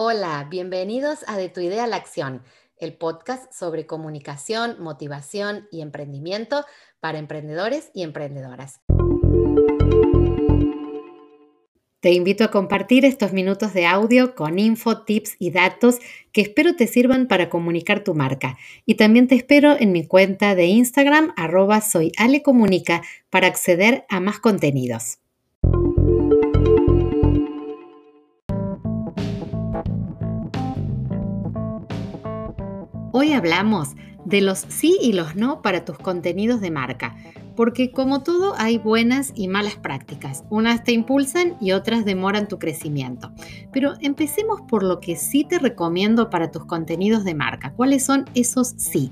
Hola, bienvenidos a De tu idea a la acción, el podcast sobre comunicación, motivación y emprendimiento para emprendedores y emprendedoras. Te invito a compartir estos minutos de audio con info, tips y datos que espero te sirvan para comunicar tu marca. Y también te espero en mi cuenta de Instagram, arroba para acceder a más contenidos. Hoy hablamos de los sí y los no para tus contenidos de marca, porque como todo hay buenas y malas prácticas. Unas te impulsan y otras demoran tu crecimiento. Pero empecemos por lo que sí te recomiendo para tus contenidos de marca. ¿Cuáles son esos sí?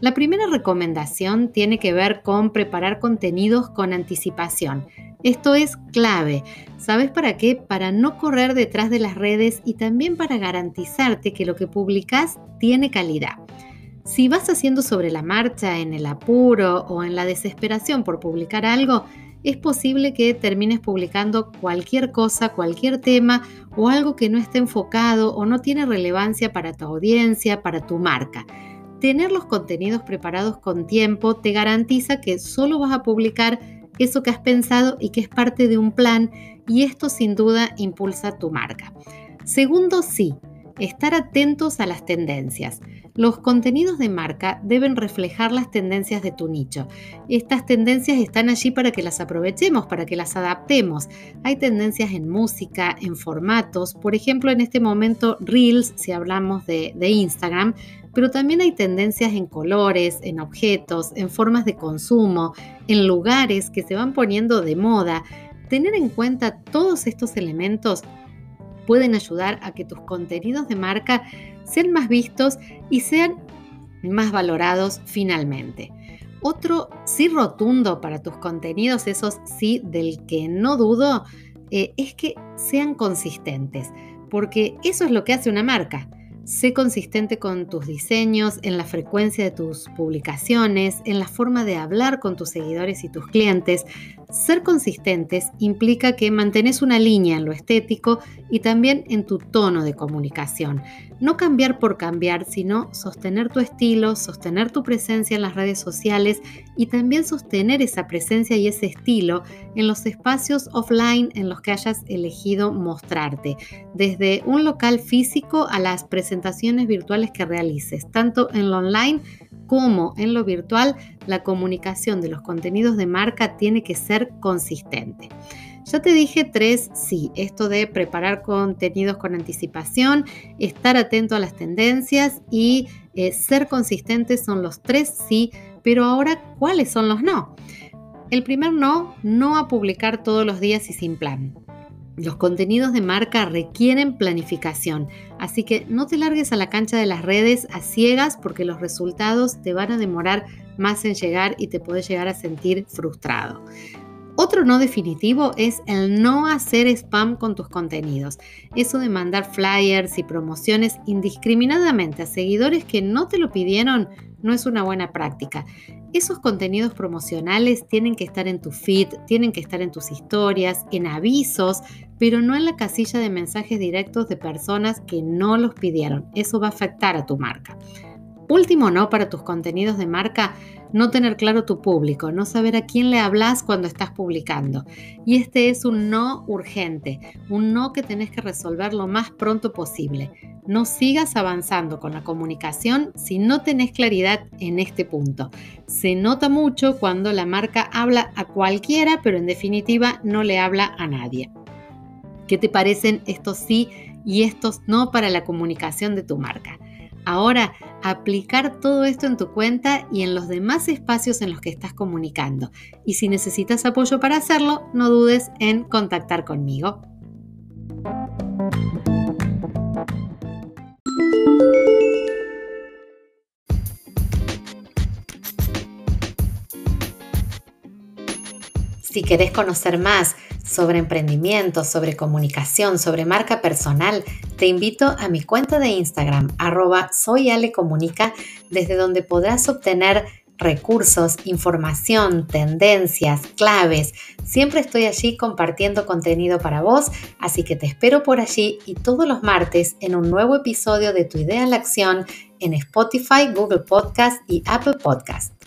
La primera recomendación tiene que ver con preparar contenidos con anticipación. Esto es clave. ¿Sabes para qué? Para no correr detrás de las redes y también para garantizarte que lo que publicas tiene calidad. Si vas haciendo sobre la marcha, en el apuro o en la desesperación por publicar algo, es posible que termines publicando cualquier cosa, cualquier tema o algo que no esté enfocado o no tiene relevancia para tu audiencia, para tu marca. Tener los contenidos preparados con tiempo te garantiza que solo vas a publicar eso que has pensado y que es parte de un plan y esto sin duda impulsa tu marca. Segundo, sí, estar atentos a las tendencias. Los contenidos de marca deben reflejar las tendencias de tu nicho. Estas tendencias están allí para que las aprovechemos, para que las adaptemos. Hay tendencias en música, en formatos, por ejemplo en este momento Reels, si hablamos de, de Instagram, pero también hay tendencias en colores, en objetos, en formas de consumo, en lugares que se van poniendo de moda. Tener en cuenta todos estos elementos pueden ayudar a que tus contenidos de marca sean más vistos y sean más valorados finalmente. Otro sí rotundo para tus contenidos, esos sí del que no dudo, eh, es que sean consistentes, porque eso es lo que hace una marca. Sé consistente con tus diseños, en la frecuencia de tus publicaciones, en la forma de hablar con tus seguidores y tus clientes. Ser consistentes implica que mantenés una línea en lo estético y también en tu tono de comunicación. No cambiar por cambiar, sino sostener tu estilo, sostener tu presencia en las redes sociales y también sostener esa presencia y ese estilo en los espacios offline en los que hayas elegido mostrarte, desde un local físico a las presentaciones virtuales que realices, tanto en lo online como en lo virtual, la comunicación de los contenidos de marca tiene que ser consistente. Ya te dije tres sí, esto de preparar contenidos con anticipación, estar atento a las tendencias y eh, ser consistentes son los tres sí, pero ahora, ¿cuáles son los no? El primer no, no a publicar todos los días y sin plan. Los contenidos de marca requieren planificación, así que no te largues a la cancha de las redes a ciegas porque los resultados te van a demorar más en llegar y te puedes llegar a sentir frustrado. Otro no definitivo es el no hacer spam con tus contenidos. Eso de mandar flyers y promociones indiscriminadamente a seguidores que no te lo pidieron no es una buena práctica. Esos contenidos promocionales tienen que estar en tu feed, tienen que estar en tus historias, en avisos, pero no en la casilla de mensajes directos de personas que no los pidieron. Eso va a afectar a tu marca. Último no para tus contenidos de marca, no tener claro tu público, no saber a quién le hablas cuando estás publicando. Y este es un no urgente, un no que tenés que resolver lo más pronto posible. No sigas avanzando con la comunicación si no tenés claridad en este punto. Se nota mucho cuando la marca habla a cualquiera, pero en definitiva no le habla a nadie. ¿Qué te parecen estos sí y estos no para la comunicación de tu marca? Ahora, aplicar todo esto en tu cuenta y en los demás espacios en los que estás comunicando. Y si necesitas apoyo para hacerlo, no dudes en contactar conmigo. Si querés conocer más sobre emprendimiento, sobre comunicación, sobre marca personal, te invito a mi cuenta de Instagram, arroba soyalecomunica, desde donde podrás obtener recursos, información, tendencias, claves. Siempre estoy allí compartiendo contenido para vos, así que te espero por allí y todos los martes en un nuevo episodio de Tu idea en la acción en Spotify, Google Podcast y Apple Podcast.